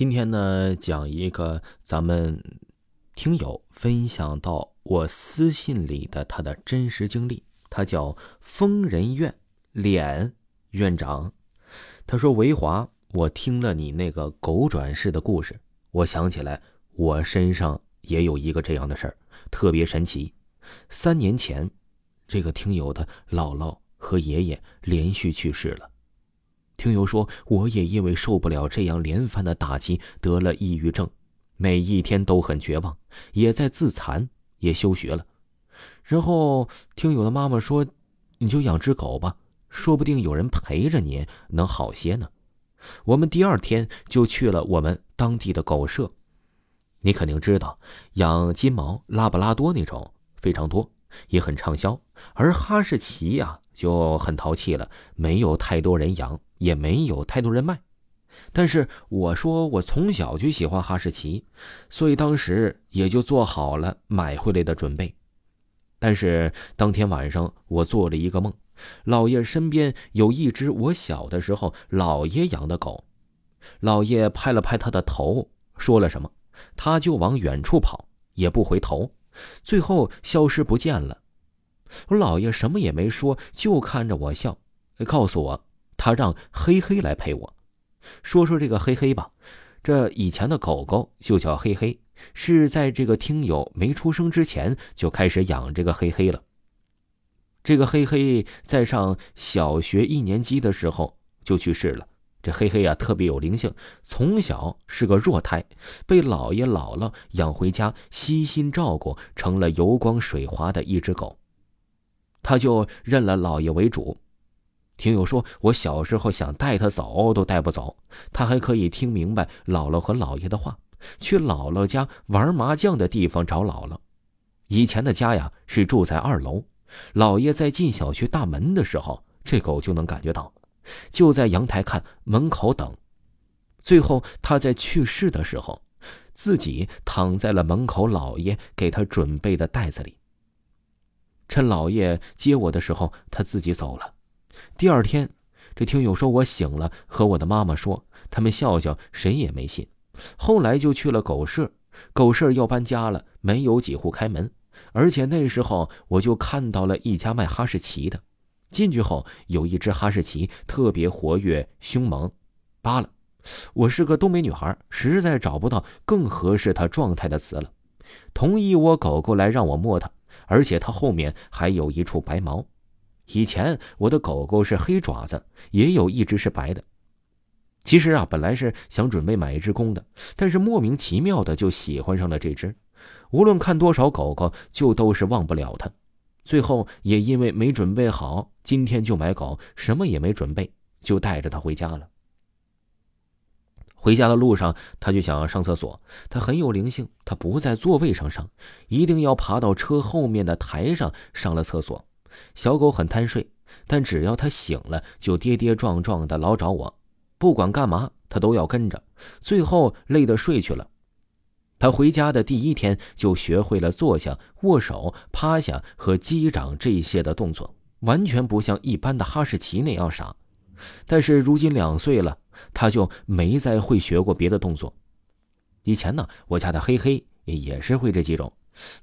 今天呢，讲一个咱们听友分享到我私信里的他的真实经历。他叫疯人院脸院长，他说：“维华，我听了你那个狗转世的故事，我想起来我身上也有一个这样的事儿，特别神奇。三年前，这个听友的姥姥和爷爷连续去世了。”听友说，我也因为受不了这样连番的打击，得了抑郁症，每一天都很绝望，也在自残，也休学了。然后听友的妈妈说：“你就养只狗吧，说不定有人陪着你能好些呢。”我们第二天就去了我们当地的狗舍。你肯定知道，养金毛、拉布拉多那种非常多，也很畅销，而哈士奇呀就很淘气了，没有太多人养。也没有太多人卖，但是我说我从小就喜欢哈士奇，所以当时也就做好了买回来的准备。但是当天晚上我做了一个梦，老爷身边有一只我小的时候老爷养的狗，老爷拍了拍他的头，说了什么，他就往远处跑，也不回头，最后消失不见了。我老爷什么也没说，就看着我笑，告诉我。他让黑黑来陪我，说说这个黑黑吧。这以前的狗狗就叫黑黑，是在这个听友没出生之前就开始养这个黑黑了。这个黑黑在上小学一年级的时候就去世了。这黑黑啊特别有灵性，从小是个弱胎，被姥爷姥姥养回家，悉心照顾，成了油光水滑的一只狗。他就认了姥爷为主。听友说，我小时候想带他走都带不走，他还可以听明白姥姥和姥爷的话，去姥姥家玩麻将的地方找姥姥。以前的家呀是住在二楼，姥爷在进小区大门的时候，这狗就能感觉到，就在阳台看，门口等。最后他在去世的时候，自己躺在了门口姥爷给他准备的袋子里。趁姥爷接我的时候，他自己走了。第二天，这听友说我醒了，和我的妈妈说，他们笑笑，谁也没信。后来就去了狗舍，狗舍要搬家了，没有几户开门，而且那时候我就看到了一家卖哈士奇的。进去后，有一只哈士奇特别活跃、凶猛，扒了。我是个东北女孩，实在找不到更合适它状态的词了，同意我狗狗来让我摸它，而且它后面还有一处白毛。以前我的狗狗是黑爪子，也有一只是白的。其实啊，本来是想准备买一只公的，但是莫名其妙的就喜欢上了这只。无论看多少狗狗，就都是忘不了它。最后也因为没准备好，今天就买狗，什么也没准备，就带着它回家了。回家的路上，他就想上厕所。他很有灵性，他不在座位上上，一定要爬到车后面的台上上了厕所。小狗很贪睡，但只要它醒了，就跌跌撞撞的老找我，不管干嘛，它都要跟着。最后累得睡去了。他回家的第一天就学会了坐下、握手、趴下和击掌这些的动作，完全不像一般的哈士奇那样傻。但是如今两岁了，他就没再会学过别的动作。以前呢，我家的黑黑也是会这几种。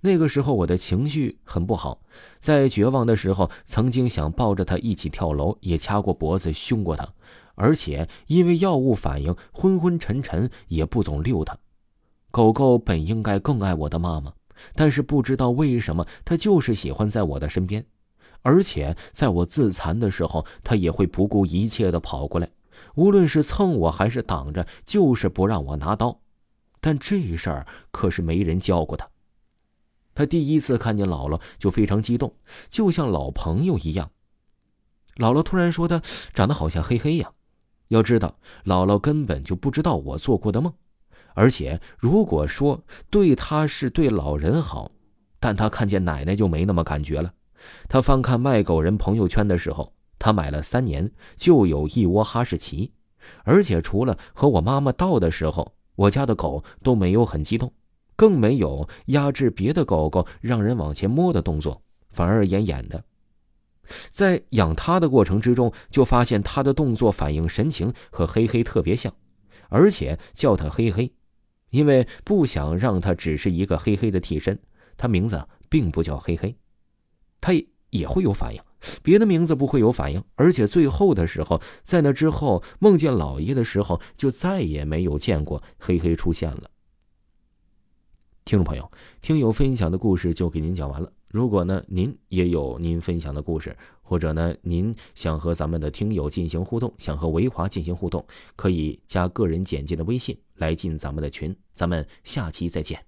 那个时候我的情绪很不好，在绝望的时候，曾经想抱着他一起跳楼，也掐过脖子凶过他，而且因为药物反应昏昏沉沉，也不总遛他。狗狗本应该更爱我的妈妈，但是不知道为什么，它就是喜欢在我的身边，而且在我自残的时候，它也会不顾一切的跑过来，无论是蹭我还是挡着，就是不让我拿刀。但这事儿可是没人教过他。他第一次看见姥姥就非常激动，就像老朋友一样。姥姥突然说：“他长得好像黑黑呀。”要知道，姥姥根本就不知道我做过的梦。而且，如果说对他是对老人好，但他看见奶奶就没那么感觉了。他翻看卖狗人朋友圈的时候，他买了三年就有一窝哈士奇，而且除了和我妈妈到的时候，我家的狗都没有很激动。更没有压制别的狗狗让人往前摸的动作，反而演演的。在养它的过程之中，就发现它的动作、反应、神情和黑黑特别像，而且叫它黑黑，因为不想让它只是一个黑黑的替身。它名字并不叫黑黑，它也也会有反应，别的名字不会有反应。而且最后的时候，在那之后梦见老爷的时候，就再也没有见过黑黑出现了。听众朋友，听友分享的故事就给您讲完了。如果呢，您也有您分享的故事，或者呢，您想和咱们的听友进行互动，想和维华进行互动，可以加个人简介的微信来进咱们的群。咱们下期再见。